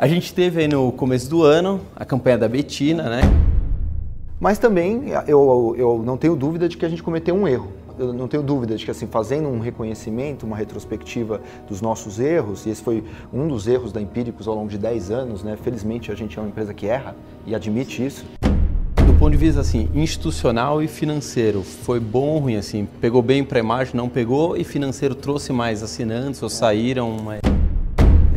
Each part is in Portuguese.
A gente teve aí no começo do ano a campanha da Betina, né? Mas também eu, eu não tenho dúvida de que a gente cometeu um erro. Eu não tenho dúvida de que, assim, fazendo um reconhecimento, uma retrospectiva dos nossos erros, e esse foi um dos erros da Empíricos ao longo de 10 anos, né? Felizmente a gente é uma empresa que erra e admite isso. Do ponto de vista assim, institucional e financeiro, foi bom ou ruim assim? Pegou bem para a imagem, não pegou e financeiro trouxe mais assinantes ou saíram mais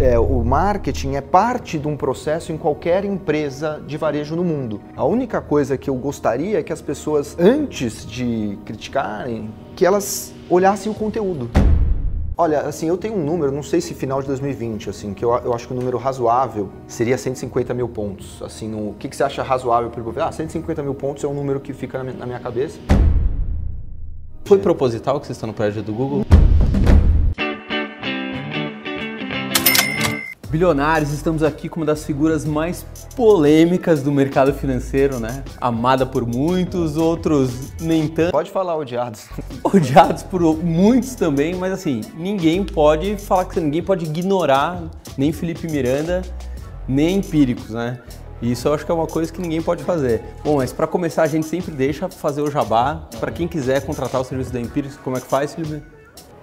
é, o marketing é parte de um processo em qualquer empresa de varejo no mundo. A única coisa que eu gostaria é que as pessoas, antes de criticarem, que elas olhassem o conteúdo. Olha, assim, eu tenho um número, não sei se final de 2020, assim, que eu, eu acho que o número razoável seria 150 mil pontos. Assim, o que, que você acha razoável para o Ah, 150 mil pontos é um número que fica na minha, na minha cabeça. Foi proposital que vocês estão no prédio do Google? Bilionários, estamos aqui com uma das figuras mais polêmicas do mercado financeiro, né? Amada por muitos, outros nem tanto. Pode falar odiados. Odiados por muitos também, mas assim, ninguém pode falar que ninguém pode ignorar nem Felipe Miranda, nem empíricos, né? Isso eu acho que é uma coisa que ninguém pode fazer. Bom, mas para começar a gente sempre deixa fazer o jabá. Para quem quiser contratar o serviço da Empíricos, como é que faz, Felipe?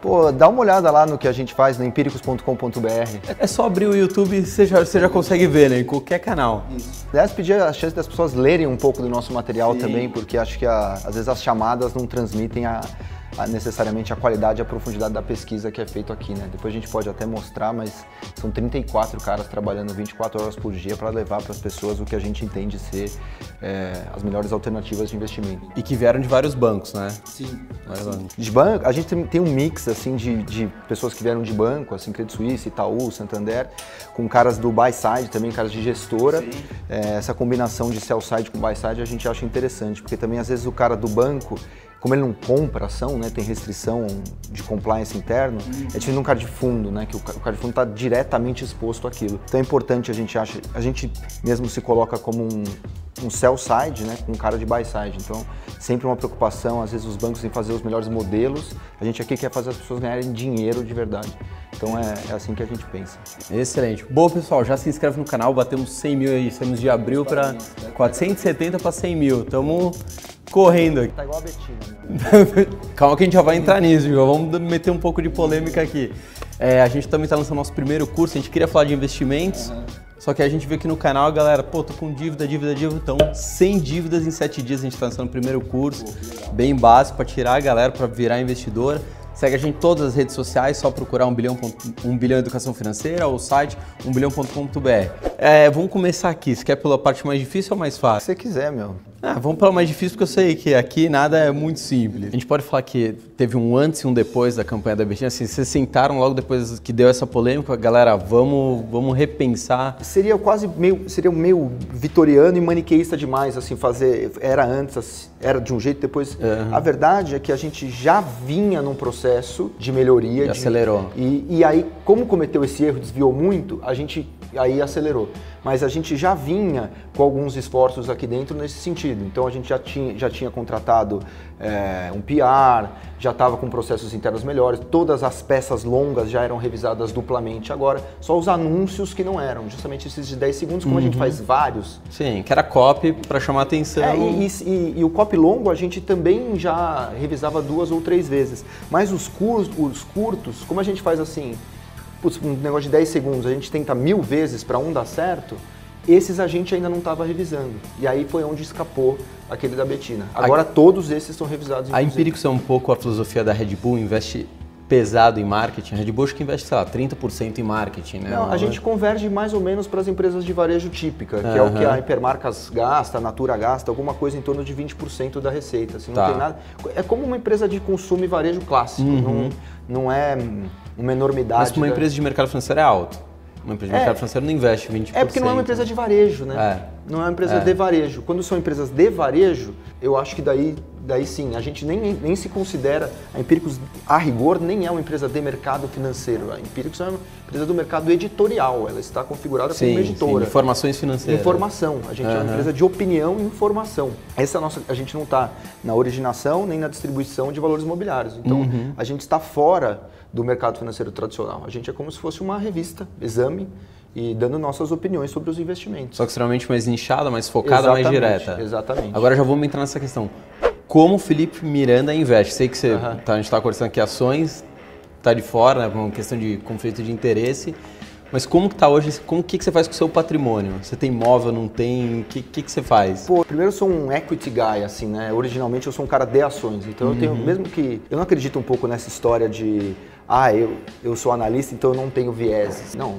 Pô, dá uma olhada lá no que a gente faz no empíricos.com.br. É só abrir o YouTube e você já, você já consegue ver, né? Em qualquer canal. Isso. Aliás, pedir a chance das pessoas lerem um pouco do nosso material Sim. também, porque acho que a, às vezes as chamadas não transmitem a, necessariamente a qualidade e a profundidade da pesquisa que é feito aqui, né? Depois a gente pode até mostrar, mas são 34 caras trabalhando 24 horas por dia para levar para as pessoas o que a gente entende ser é, as melhores alternativas de investimento. E que vieram de vários bancos, né? Sim. De banco, a gente tem um mix assim de, de pessoas que vieram de banco, assim Credit Suisse, Itaú, Santander, com caras do buy side também, caras de gestora. É, essa combinação de sell side com buy side a gente acha interessante, porque também às vezes o cara do banco como ele não compra ação, né, tem restrição de compliance interno, uhum. é diferente de um cara de fundo, né, que o cara de fundo está diretamente exposto àquilo. Então é importante a gente acha, a gente mesmo se coloca como um, um sell side, né, com um cara de buy side. Então sempre uma preocupação, às vezes os bancos em fazer os melhores modelos, a gente aqui quer fazer as pessoas ganharem dinheiro de verdade. Então é, é assim que a gente pensa. Excelente. Bom pessoal, já se inscreve no canal, batemos 100 mil aí, estamos de abril para 470 para 100 mil. Estamos correndo aqui. Tá igual a Betina. Né? Calma que a gente já vai entrar nisso, já vamos meter um pouco de polêmica aqui. É, a gente também está lançando nosso primeiro curso, a gente queria falar de investimentos, uhum. Só que a gente vê aqui no canal, galera, pô, tô com dívida, dívida, dívida, então sem dívidas em sete dias a gente está lançando o primeiro curso, bem básico para tirar a galera para virar investidora. Segue a gente em todas as redes sociais, só procurar um bilhão, um bilhão educação financeira ou o site umbilhão.com.br. É, vamos começar aqui. Você quer pela parte mais difícil ou mais fácil? Se você quiser, meu. Ah, vamos para o mais difícil, porque eu sei que aqui nada é muito simples. A gente pode falar que teve um antes e um depois da campanha da Betina. Assim, vocês sentaram logo depois que deu essa polêmica, galera, vamos, vamos repensar. Seria quase meio, seria meio vitoriano e maniqueísta demais, assim, fazer. Era antes, era de um jeito, depois. Uhum. A verdade é que a gente já vinha num processo de melhoria. E de, acelerou. E, e aí, como cometeu esse erro, desviou muito, a gente aí acelerou. Mas a gente já vinha com alguns esforços aqui dentro nesse sentido. Então a gente já tinha, já tinha contratado é, um PR, já estava com processos internos melhores, todas as peças longas já eram revisadas duplamente. Agora, só os anúncios que não eram, justamente esses de 10 segundos, como uhum. a gente uhum. faz vários. Sim, que era copy para chamar atenção. É, e, e, e, o copy longo a gente também já revisava duas ou três vezes. Mas os, cur os curtos, como a gente faz assim, putz, um negócio de 10 segundos, a gente tenta mil vezes para um dar certo, esses a gente ainda não estava revisando. E aí foi onde escapou aquele da Betina. Agora a... todos esses estão revisados. A Empíricos é um pouco a filosofia da Red Bull, investe pesado em marketing. A Red Bull acho que investe, sei lá, 30% em marketing, né? Não, a gente converge mais ou menos para as empresas de varejo típica, que uhum. é o que a Hipermarcas gasta, a Natura gasta, alguma coisa em torno de 20% da receita. Assim, não tá. tem nada. É como uma empresa de consumo e varejo clássico. Uhum. Não, não é uma enormidade. Mas para uma da... empresa de mercado financeiro é alto. Uma empresa de é, mercado financeiro não investe 20%. É porque não é uma empresa de varejo, né? É. Não é uma empresa é. de varejo. Quando são empresas de varejo, eu acho que daí, daí sim, a gente nem, nem, se considera, a Empíricos, a rigor, nem é uma empresa de mercado financeiro. A Empíricos é uma empresa do mercado editorial, ela está configurada sim, como editora. Sim, informações financeiras. Informação. A gente uhum. é uma empresa de opinião e informação. Essa é a nossa, a gente não está na originação nem na distribuição de valores imobiliários. Então, uhum. a gente está fora do mercado financeiro tradicional. A gente é como se fosse uma revista, exame, e dando nossas opiniões sobre os investimentos. Só que extremamente mais nichada, mais focada, mais direta. Exatamente. Agora já vamos entrar nessa questão. Como o Felipe Miranda investe? Sei que você, uhum. tá, a gente está conversando aqui ações, está de fora, né, uma questão de conflito de interesse. Mas como que está hoje? Como que, que você faz com o seu patrimônio? Você tem imóvel, não tem? O que, que, que você faz? Pô, primeiro eu sou um equity guy, assim, né? Originalmente eu sou um cara de ações. Então uhum. eu tenho, uhum. mesmo que. Eu não acredito um pouco nessa história de. Ah, eu, eu sou analista, então eu não tenho viés. Não,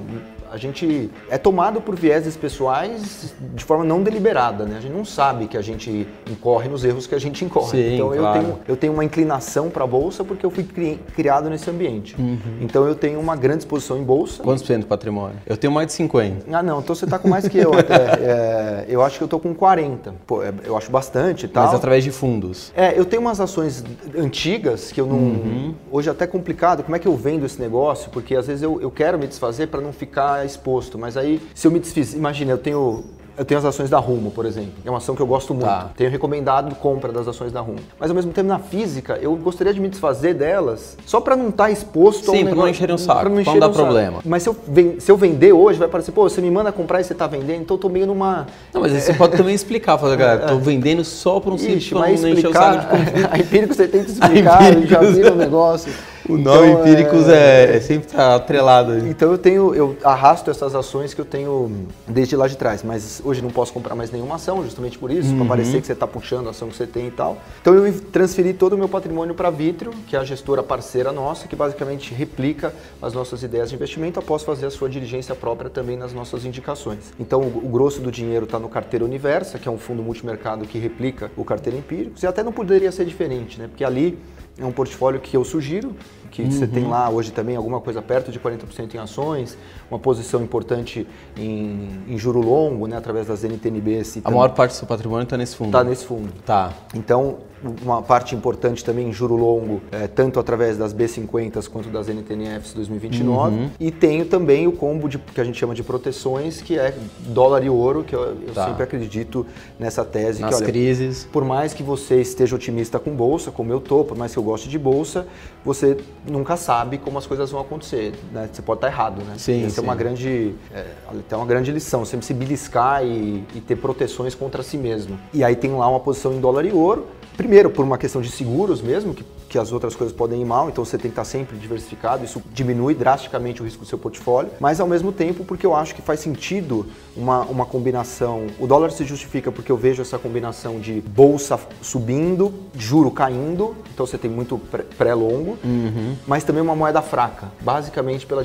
a gente é tomado por vieses pessoais de forma não deliberada, né? A gente não sabe que a gente incorre nos erros que a gente incorre. Sim, então claro. eu, tenho, eu tenho uma inclinação para a bolsa porque eu fui cri, criado nesse ambiente. Uhum. Então eu tenho uma grande exposição em bolsa. Quantos por cento do patrimônio? Eu tenho mais de 50. Ah, não, então você está com mais que eu até. É, eu acho que eu estou com 40. Pô, é, eu acho bastante tal. Mas através de fundos? É, eu tenho umas ações antigas que eu não. Uhum. Hoje é até complicado. Como é que eu vendo esse negócio? Porque às vezes eu, eu quero me desfazer para não ficar exposto. Mas aí, se eu me desfiz, imagina, eu tenho eu tenho as ações da Rumo, por exemplo. É uma ação que eu gosto muito. Tá. Tenho recomendado compra das ações da Rumo. Mas ao mesmo tempo, na física, eu gostaria de me desfazer delas só para não estar tá exposto Sim, para não encher um saco, para não, não dar um problema. Saco. Mas se eu, se eu vender hoje, vai parecer, pô, você me manda comprar e você está vendendo, então eu tô meio numa... Não, mas você pode também explicar, falar, galera, tô vendendo só por um simples não encher o saco de A empírico você tenta explicar, já vira o um negócio. O nome então, Empíricos é, é, sempre tá atrelado. Então eu tenho, eu arrasto essas ações que eu tenho desde lá de trás, mas hoje não posso comprar mais nenhuma ação, justamente por isso, uhum. para parecer que você está puxando a ação que você tem e tal. Então eu transferi todo o meu patrimônio para a Vitrio, que é a gestora parceira nossa, que basicamente replica as nossas ideias de investimento após fazer a sua diligência própria também nas nossas indicações. Então o, o grosso do dinheiro está no Carteira Universa, que é um fundo multimercado que replica o Carteira Empíricos, e até não poderia ser diferente, né? Porque ali é um portfólio que eu sugiro, que uhum. você tem uhum. lá hoje também alguma coisa perto de 40% em ações, uma posição importante em, em juro longo, né, através das NTNBs. A maior parte do seu patrimônio está nesse fundo? Está nesse fundo. Tá. Então, uma parte importante também em juro longo, é, tanto através das B50s quanto das NTNFs 2029. Uhum. E tenho também o combo de, que a gente chama de proteções, que é dólar e ouro, que eu, eu tá. sempre acredito nessa tese. Nas que, olha, crises. Por mais que você esteja otimista com bolsa, como eu estou, por mais que eu goste de bolsa, você nunca sabe como as coisas vão acontecer. Né? Você pode estar errado, né? Sim, Essa é uma grande, é, é uma grande lição, sempre se beliscar e, e ter proteções contra si mesmo. E aí tem lá uma posição em dólar e ouro, Primeiro, por uma questão de seguros mesmo, que, que as outras coisas podem ir mal, então você tem que estar sempre diversificado, isso diminui drasticamente o risco do seu portfólio, mas ao mesmo tempo porque eu acho que faz sentido uma, uma combinação. O dólar se justifica porque eu vejo essa combinação de bolsa subindo, juro caindo, então você tem muito pré-longo, uhum. mas também uma moeda fraca, basicamente pela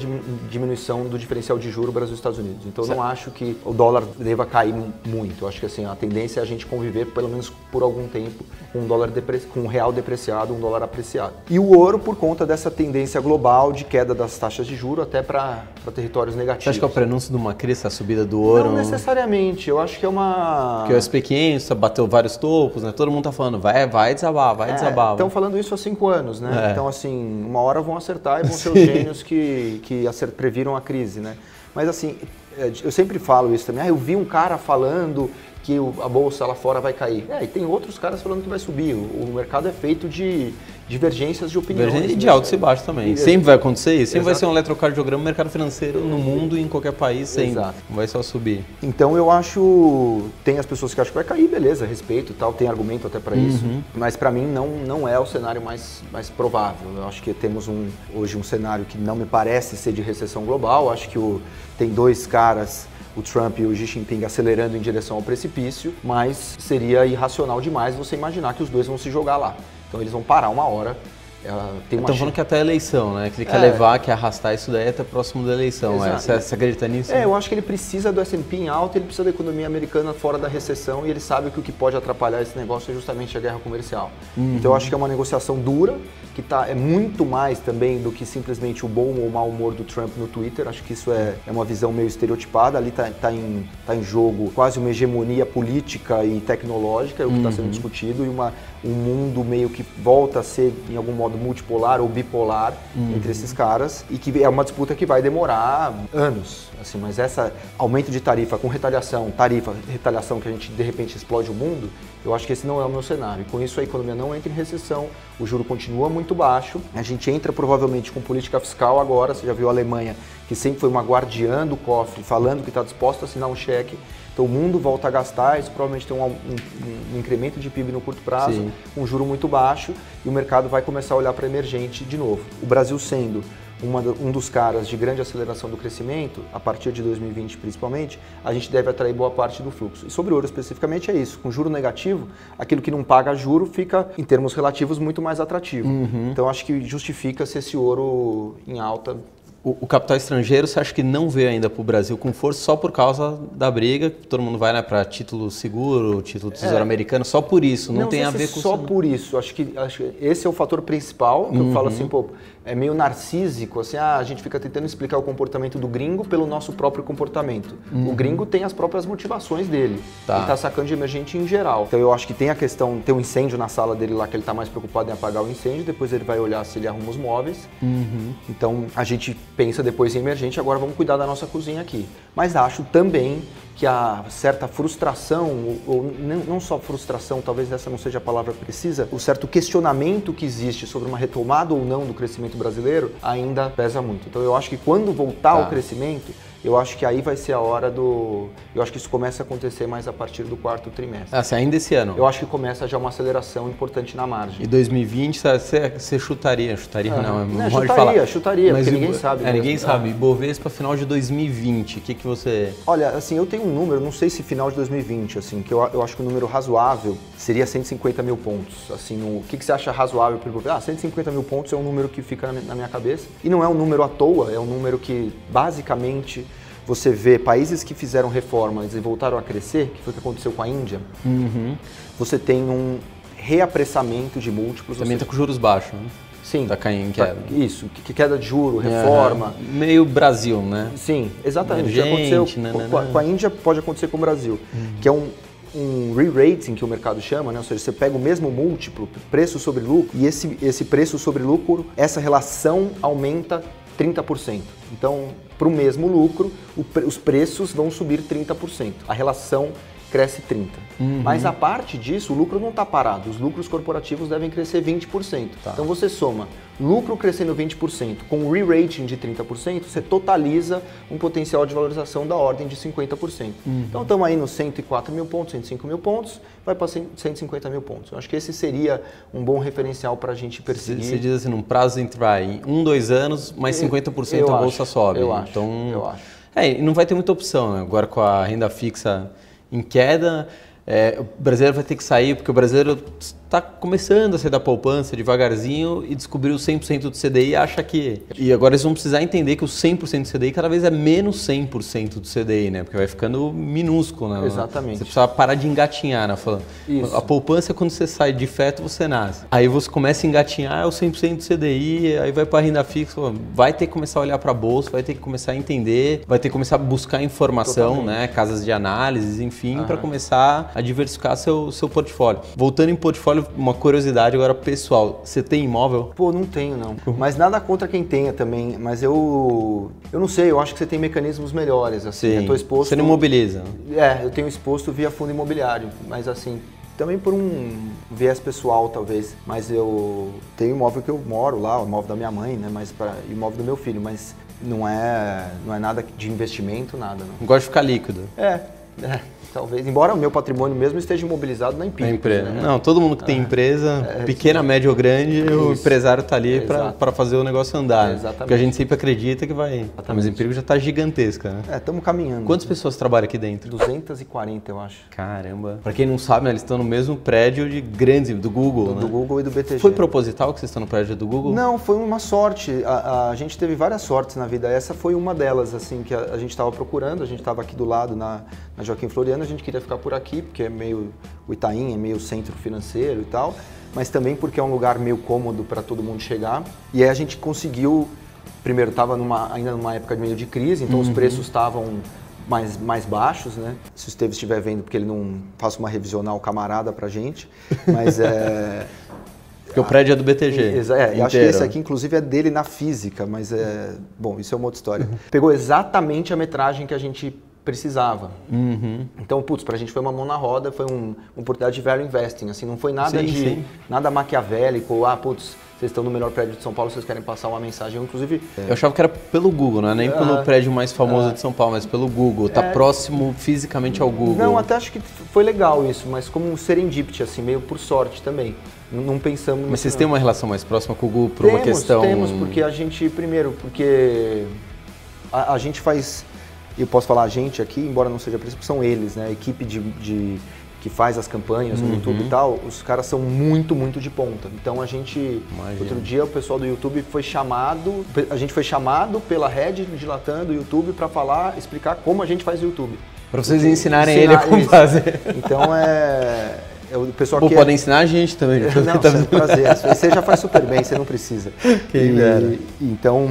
diminuição do diferencial de juro Brasil e Estados Unidos. Então eu não acho que o dólar deva cair muito. Eu acho que assim, a tendência é a gente conviver pelo menos por algum tempo com um dólar com um real depreciado, um dólar apreciado. E o ouro por conta dessa tendência global de queda das taxas de juro até para territórios negativos. Você acha que é o prenúncio de uma crise a subida do ouro? Não necessariamente. Eu acho que é uma Porque o SP500 bateu vários topos, né? Todo mundo tá falando, vai, vai desabar, vai é, desabar. Estão falando isso há cinco anos, né? É. Então assim, uma hora vão acertar e vão ser os gênios que que previram a crise, né? Mas assim, é, eu sempre falo isso também. Ah, eu vi um cara falando que a bolsa lá fora vai cair. É, e tem outros caras falando que vai subir. O, mercado é feito de divergências de opiniões. Divergência e de altos e baixos também. E, sempre vai acontecer isso. Sempre Exato. vai ser um eletrocardiograma no mercado financeiro no mundo e em qualquer país, sempre. Exato. Não vai só subir. Então eu acho. Tem as pessoas que acham que vai cair, beleza, respeito tal, tem argumento até para isso. Uhum. Mas para mim não, não é o cenário mais, mais provável. Eu acho que temos um, hoje um cenário que não me parece ser de recessão global. Eu acho que o, tem dois caras o Trump e o Xi Jinping acelerando em direção ao precipício, mas seria irracional demais você imaginar que os dois vão se jogar lá. Então eles vão parar uma hora Estão falando que até a eleição, né? Que ele é. quer levar, quer arrastar isso daí até próximo da eleição. É. Você, você acredita nisso? É, eu acho que ele precisa do S&P em alta, ele precisa da economia americana fora da recessão e ele sabe que o que pode atrapalhar esse negócio é justamente a guerra comercial. Uhum. Então eu acho que é uma negociação dura, que tá, é muito mais também do que simplesmente o bom ou mau humor do Trump no Twitter. Acho que isso é, é uma visão meio estereotipada. Ali está tá em, tá em jogo quase uma hegemonia política e tecnológica, é o que está uhum. sendo discutido, e uma, um mundo meio que volta a ser, em algum modo, multipolar ou bipolar uhum. entre esses caras e que é uma disputa que vai demorar anos. Assim, mas essa aumento de tarifa com retaliação, tarifa, retaliação que a gente de repente explode o mundo, eu acho que esse não é o meu cenário. Com isso a economia não entra em recessão, o juro continua muito muito baixo. A gente entra provavelmente com política fiscal agora, você já viu a Alemanha, que sempre foi uma guardiã do cofre, falando que está disposto a assinar um cheque. Então o mundo volta a gastar, isso provavelmente tem um, um, um incremento de PIB no curto prazo, Sim. um juro muito baixo, e o mercado vai começar a olhar para emergente de novo. O Brasil sendo uma, um dos caras de grande aceleração do crescimento, a partir de 2020 principalmente, a gente deve atrair boa parte do fluxo. E sobre ouro especificamente é isso. Com juro negativo, aquilo que não paga juro fica, em termos relativos, muito mais atrativo. Uhum. Então acho que justifica-se esse ouro em alta o, capital estrangeiro você acha que não veio ainda para o Brasil com força só por causa da briga? Todo mundo vai né, para título seguro, título do Tesouro é, Americano, só por isso, não, não tem a ver com só por isso. Acho que, acho que esse é o fator principal, que uhum. eu falo assim, pô, é meio narcísico, assim, ah, a gente fica tentando explicar o comportamento do gringo pelo nosso próprio comportamento. Uhum. O gringo tem as próprias motivações dele. Tá. Ele está sacando de emergente em geral. Então eu acho que tem a questão, tem um incêndio na sala dele lá que ele está mais preocupado em apagar o incêndio, depois ele vai olhar se ele arruma os móveis. Uhum. Então a gente pensa depois em emergente, agora vamos cuidar da nossa cozinha aqui. Mas acho também que há certa frustração, ou não só frustração, talvez essa não seja a palavra precisa, o certo questionamento que existe sobre uma retomada ou não do crescimento brasileiro ainda pesa muito. Então eu acho que quando voltar tá. o crescimento, eu acho que aí vai ser a hora do. Eu acho que isso começa a acontecer mais a partir do quarto trimestre. Ah, assim, ainda esse ano? Eu acho que começa já uma aceleração importante na margem. E 2020 você, você chutaria? Chutaria ah, não, é não chutaria, falar. chutaria, Mas porque ninguém sabe. É, ninguém sabe. Bovespa final de 2020, o que, que você. Olha, assim, eu tenho um número, não sei se final de 2020, assim, que eu, eu acho que o um número razoável seria 150 mil pontos. Assim, o que, que você acha razoável para o Ah, 150 mil pontos é um número que fica na minha cabeça. E não é um número à toa, é um número que basicamente você vê países que fizeram reformas e voltaram a crescer, que foi o que aconteceu com a Índia, uhum. você tem um reapressamento de múltiplos. Também está com juros baixos, né? Sim. Está caindo em tá, queda. Isso, que queda de juro, reforma. Meio Brasil, né? Sim, exatamente. Emergente, aconteceu né, com, né, com, a Índia pode acontecer com o Brasil, uhum. que é um, um re-rating que o mercado chama, né? ou seja, você pega o mesmo múltiplo, preço sobre lucro, e esse, esse preço sobre lucro, essa relação aumenta 30%. Então, para o mesmo lucro, o, os preços vão subir 30%. A relação cresce 30%. Uhum. Mas a parte disso, o lucro não está parado. Os lucros corporativos devem crescer 20%. Tá. Então você soma lucro crescendo 20% com re-rating de 30%, você totaliza um potencial de valorização da ordem de 50%. Uhum. Então estamos aí nos 104 mil pontos, 105 mil pontos, vai para 150 mil pontos. Eu acho que esse seria um bom referencial para a gente perseguir. Você diz assim, num prazo entre vai, um, dois anos, mais 50% eu a bolsa acho, sobe. Eu acho, então, eu acho. É, não vai ter muita opção. Né? Agora com a renda fixa em queda, é, o brasileiro vai ter que sair, porque o brasileiro está começando a sair da poupança devagarzinho e descobriu o 100% do CDI e acha que... E agora eles vão precisar entender que o 100% do CDI cada vez é menos 100% do CDI, né? Porque vai ficando minúsculo, né? Exatamente. Você precisa parar de engatinhar, né? Falando, a poupança, quando você sai de feto, você nasce. Aí você começa a engatinhar, é o 100% do CDI, aí vai para renda fixa, vai ter que começar a olhar para a bolsa, vai ter que começar a entender, vai ter que começar a buscar informação, Totalmente. né? Casas de análises, enfim, para começar a diversificar seu, seu portfólio. Voltando em portfólio uma curiosidade agora pessoal. Você tem imóvel? Pô, não tenho não. Mas nada contra quem tenha também. Mas eu, eu não sei. Eu acho que você tem mecanismos melhores. Assim, Sim. Eu tô exposto. Você não imobiliza? É, eu tenho exposto via fundo imobiliário. Mas assim, também por um viés pessoal, talvez. Mas eu tenho imóvel que eu moro lá, o imóvel da minha mãe, né? Mas para imóvel do meu filho. Mas não é, não é nada de investimento, nada. Não, gosta de ficar líquido. É, é talvez. Embora o meu patrimônio mesmo esteja imobilizado na empresa. empresa. Né? Não, todo mundo que tem é. empresa, é, pequena, sim. média ou grande, Isso. o empresário está ali para fazer o negócio andar. exatamente. Porque a gente sempre acredita que vai. Exatamente. Mas o emprego já está gigantesca, né? É, estamos caminhando. Quantas pessoas trabalham aqui dentro? 240, eu acho. Caramba. Para quem não sabe, né, eles estão no mesmo prédio de grandes, do Google. Do, né? do, Google e do BTG. Foi proposital que vocês estão no prédio do Google? Não, foi uma sorte. A, a gente teve várias sortes na vida. Essa foi uma delas, assim, que a, a gente estava procurando. A gente estava aqui do lado na, na Joaquim Floriano, a gente queria ficar por aqui porque é meio o Itaim é meio centro financeiro e tal, mas também porque é um lugar meio cômodo para todo mundo chegar. E aí a gente conseguiu, primeiro estava ainda numa época de meio de crise, então uhum. os preços estavam mais, mais baixos, né? Se o Esteves estiver vendo, porque ele não faça uma revisional camarada pra gente, mas é... Porque o prédio é do BTG. É, eu acho que esse aqui, inclusive, é dele na física, mas é. Bom, isso é uma outra história. Pegou exatamente a metragem que a gente precisava. Uhum. Então, putz, para a gente foi uma mão na roda, foi um, uma oportunidade de value investing, assim, não foi nada sim, de sim. nada maquiavélico, ah, putz, vocês estão no melhor prédio de São Paulo, vocês querem passar uma mensagem, inclusive... Eu achava que era pelo Google, não é nem pelo prédio mais famoso de São Paulo, mas pelo Google, tá próximo fisicamente ao Google. Não, até acho que foi legal isso, mas como um serendipity, assim, meio por sorte também. Não pensamos... Mas vocês nisso, têm não. uma relação mais próxima com o Google por temos, uma questão... Temos, porque a gente, primeiro, porque a, a gente faz, eu posso falar a gente aqui, embora não seja príncipe, são eles, né? A equipe de, de- que faz as campanhas no YouTube Uhum. e tal, os caras são muito, muito de ponta. Então a gente, Imagino. outro dia o pessoal do YouTube foi chamado, a gente foi chamado pela rede de Latam do YouTube para falar, explicar como a gente faz o YouTube. Pra vocês ensinarem ele Ensinar a como isso. fazer. Então é, é o pessoal Pô, que é- ensinar a gente também. não, isso é prazer. Você já faz super bem, você não precisa. Quem E-. Então,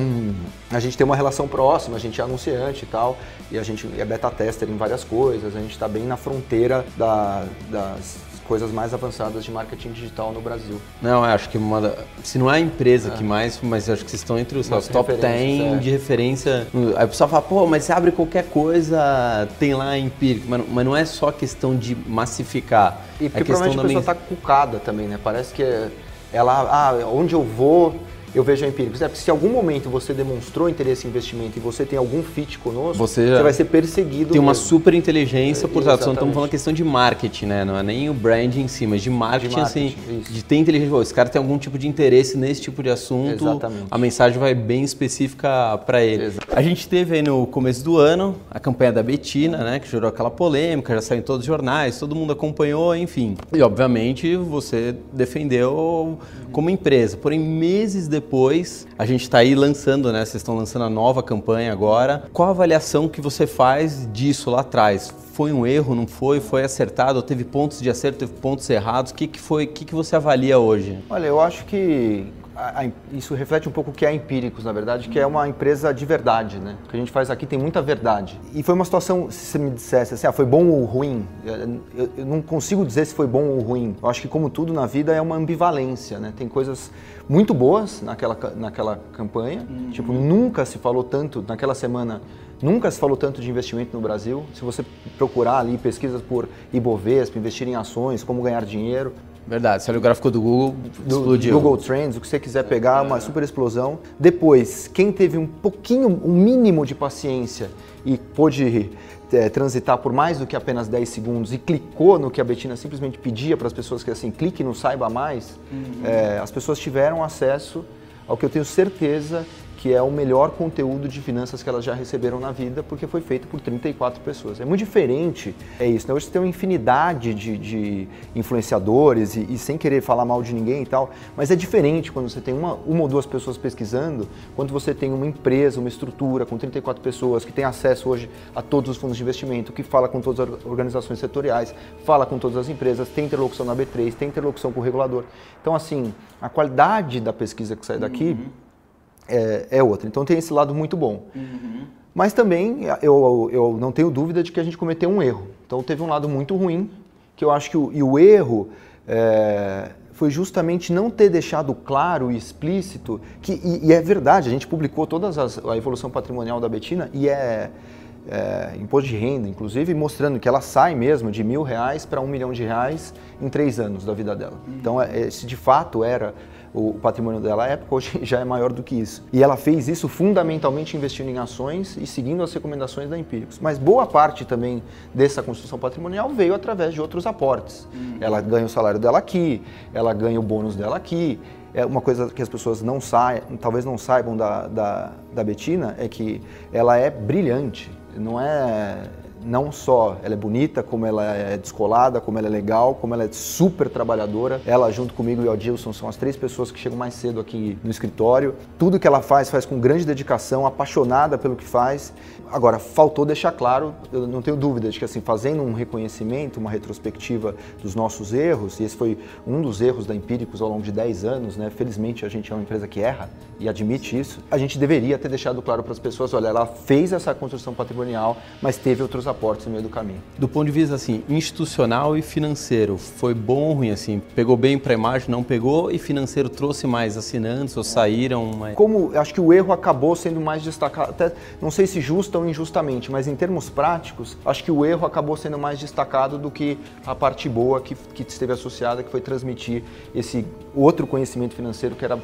a gente tem uma relação próxima, a gente é anunciante e tal, e a gente é beta tester em várias coisas, a gente está bem na fronteira da- das coisas mais avançadas de marketing digital no Brasil. Não, eu acho que uma da- se não é a empresa que mais, mas eu acho que vocês estão entre os Nossa, top 10 referências, é. de referência. Aí o pessoal fala, pô, mas você abre qualquer coisa, tem lá empírico. Mas, mas não é só questão de massificar. E é porque questão provavelmente a pessoa está cucada também, né? Parece que é- ela, ah, onde eu vou, eu vejo a empíricos. É porque se em algum momento você demonstrou interesse em investimento e você tem algum fit conosco, Você já vai ser perseguido. Tem uma mesmo. super inteligência por trás. Só não estamos falando questão de marketing, né? Não é nem o brand em si, mas de marketing, De marketing, assim. isso. De ter inteligência. Pô, esse cara tem algum tipo de interesse nesse tipo de assunto. Exatamente. A mensagem vai bem específica para ele. A gente teve aí no começo do ano a campanha da Betina, né? Que gerou aquela polêmica, já saiu em todos os jornais, todo mundo acompanhou, enfim. E obviamente você defendeu como empresa. Porém, meses depois, a gente está aí lançando, né? Vocês estão lançando a nova campanha agora. Qual a avaliação que você faz disso lá atrás? Foi um erro, não foi? Foi acertado? Teve pontos de acerto, teve pontos errados? O que, que foi? O que, que você avalia hoje? Olha, eu acho que a- a- isso reflete um pouco o que é Empíricos, na verdade, que é uma empresa de verdade, né? O que a gente faz aqui tem muita verdade. E foi uma situação, se você me dissesse assim, ah, foi bom ou ruim, eu, eu não consigo dizer se foi bom ou ruim. Eu acho que, como tudo na vida, é uma ambivalência, né? Tem coisas muito boas naquela, naquela campanha, tipo, nunca se falou tanto, naquela semana, nunca se falou tanto de investimento no Brasil. Se você procurar ali pesquisas por Ibovespa, investir em ações, como ganhar dinheiro, Verdade, se olha o gráfico do Google, do explodiu. Google Trends, o que você quiser pegar, uma super explosão. Depois, quem teve um pouquinho, um mínimo de paciência e pôde é, transitar por mais do que apenas 10 segundos e clicou no que a Betina simplesmente pedia para as pessoas que assim, clique no Saiba Mais, é, as pessoas tiveram acesso ao que eu tenho certeza que é o melhor conteúdo de finanças que elas já receberam na vida, porque foi feito por 34 pessoas. É muito diferente, é isso. Né? Hoje você tem uma infinidade de, de influenciadores e, e sem querer falar mal de ninguém e tal, mas é diferente quando você tem uma, uma ou duas pessoas pesquisando, quando você tem uma empresa, uma estrutura com 34 pessoas que tem acesso hoje a todos os fundos de investimento, que fala com todas as organizações setoriais, fala com todas as empresas, tem interlocução na B3, tem interlocução com o regulador. Então, assim, a qualidade da pesquisa que sai daqui é, é outra. Então tem esse lado muito bom. Mas também eu, eu não tenho dúvida de que a gente cometeu um erro. Então teve um lado muito ruim, que eu acho que o, e o erro é, foi justamente não ter deixado claro e explícito que, e, e é verdade, a gente publicou toda a evolução patrimonial da Betina e é, é, imposto de renda, inclusive, mostrando que ela sai mesmo de mil reais para um milhão de reais em três anos da vida dela. Então, é, se de fato era o patrimônio dela à época, hoje já é maior do que isso. E ela fez isso fundamentalmente investindo em ações e seguindo as recomendações da Empíricos. Mas boa parte também dessa construção patrimonial veio através de outros aportes. Ela ganha o salário dela aqui, ela ganha o bônus dela aqui. É uma coisa que as pessoas não saibam, talvez não saibam da, da, da Betina, é que ela é brilhante. Não é não só ela é bonita, como ela é descolada, como ela é legal, como ela é super trabalhadora. Ela, junto comigo e o Adilson, são as três pessoas que chegam mais cedo aqui no escritório. Tudo que ela faz, faz com grande dedicação, apaixonada pelo que faz. Agora, faltou deixar claro, eu não tenho dúvida de que, assim, fazendo um reconhecimento, uma retrospectiva dos nossos erros, e esse foi um dos erros da Empíricos ao longo de 10 anos, né? Felizmente a gente é uma empresa que erra e admite isso. A gente deveria ter deixado claro para as pessoas, olha, ela fez essa construção patrimonial, mas teve outros fecha-portas no meio do caminho. Do ponto de vista assim, institucional e financeiro, foi bom ou ruim assim? Pegou bem para a imagem, não pegou e financeiro trouxe mais assinantes ou saíram mais... Como acho que o erro acabou sendo mais destacado, até não sei se justa ou injustamente, mas em termos práticos, acho que o erro acabou sendo mais destacado do que a parte boa que, que esteve associada, que foi transmitir esse outro conhecimento financeiro que era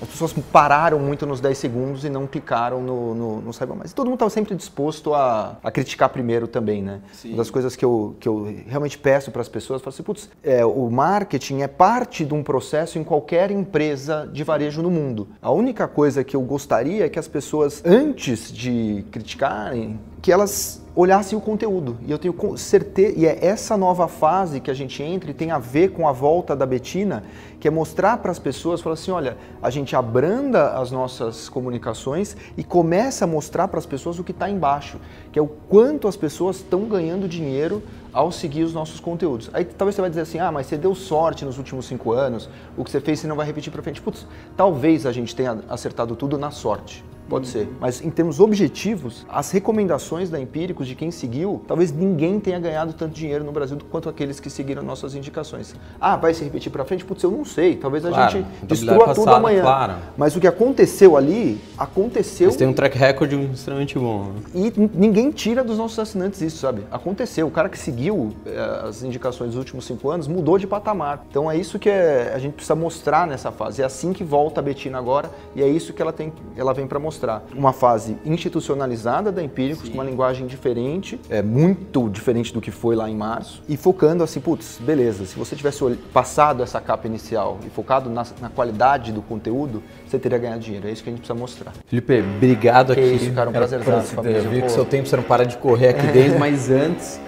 as pessoas pararam muito nos 10 segundos e não clicaram no, no, no Saiba Mais. E todo mundo estava sempre disposto a, a, criticar primeiro também, né? Sim. Uma das coisas que eu, que eu realmente peço para as pessoas, eu falo assim, putz, é, o marketing é parte de um processo em qualquer empresa de varejo no mundo. A única coisa que eu gostaria é que as pessoas, antes de criticarem, que elas olhassem o conteúdo. E eu tenho certeza, e é essa nova fase que a gente entra e tem a ver com a volta da Betina, que é mostrar para as pessoas, falar assim, olha, a gente abranda as nossas comunicações e começa a mostrar para as pessoas o que está embaixo, que é o quanto as pessoas estão ganhando dinheiro ao seguir os nossos conteúdos. Aí talvez você vai dizer assim, ah, mas você deu sorte nos últimos cinco anos, o que você fez você não vai repetir para frente. Putz, talvez a gente tenha acertado tudo na sorte. Pode ser. Mas em termos objetivos, as recomendações da Empíricos de quem seguiu, talvez ninguém tenha ganhado tanto dinheiro no Brasil quanto aqueles que seguiram nossas indicações. Ah, vai se repetir para frente? Putz, eu não sei. Talvez a claro, gente destrua passada, tudo amanhã. Claro. Mas o que aconteceu ali, aconteceu. Eles têm um track record extremamente bom. E ninguém tira dos nossos assinantes isso, sabe? Aconteceu. O cara que seguiu eh, as indicações dos últimos cinco anos mudou de patamar. Então é isso que é, a gente precisa mostrar nessa fase. É assim que volta a Betina agora e é isso que ela, tem, ela vem para mostrar mostrar uma fase institucionalizada da Empíricos, Sim. com uma linguagem diferente, é muito diferente do que foi lá em março, e focando assim, putz, beleza, se você tivesse passado essa capa inicial e focado na, na qualidade do conteúdo, você teria ganhado dinheiro. É isso que a gente precisa mostrar. Felipe, obrigado que aqui. isso, cara, um prazer. Eu vi que seu tempo você não para de correr aqui dentro, mas antes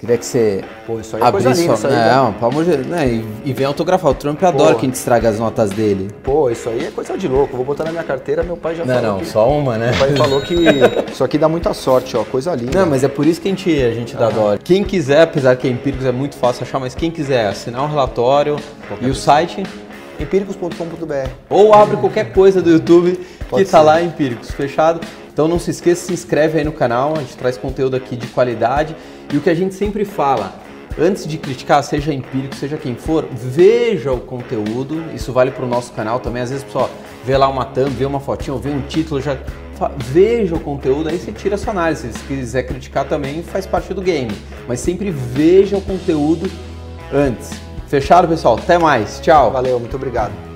Queria que você. Pô, isso aí é coisa linda, isso aí. Não, pelo amor de né? E, vem autografar. O Trump adora que a gente estraga as notas dele. Pô, isso aí é coisa de louco. Vou botar na minha carteira, meu pai já não, falou. Não, não, só uma, né? Meu pai falou que isso aqui dá muita sorte, ó. Coisa linda. Não, mas é por isso que a gente, a gente dá ah. dó. Quem quiser, apesar que é empíricos é muito fácil achar, mas quem quiser assinar um relatório qualquer e o site. empíricos.com.br. Ou abre qualquer coisa do YouTube Pode que tá lá Empíricos, fechado. Então não se esqueça, se inscreve aí no canal, a gente traz conteúdo aqui de qualidade. E o que a gente sempre fala, antes de criticar, seja empírico, seja quem for, veja o conteúdo. Isso vale para o nosso canal também. Às vezes, pessoal, vê lá uma thumb, vê uma fotinha, vê um título, já veja o conteúdo, aí você tira a sua análise. Se quiser criticar também, faz parte do game. Mas sempre veja o conteúdo antes. Fechado, pessoal? Até mais. Tchau. Valeu, muito obrigado.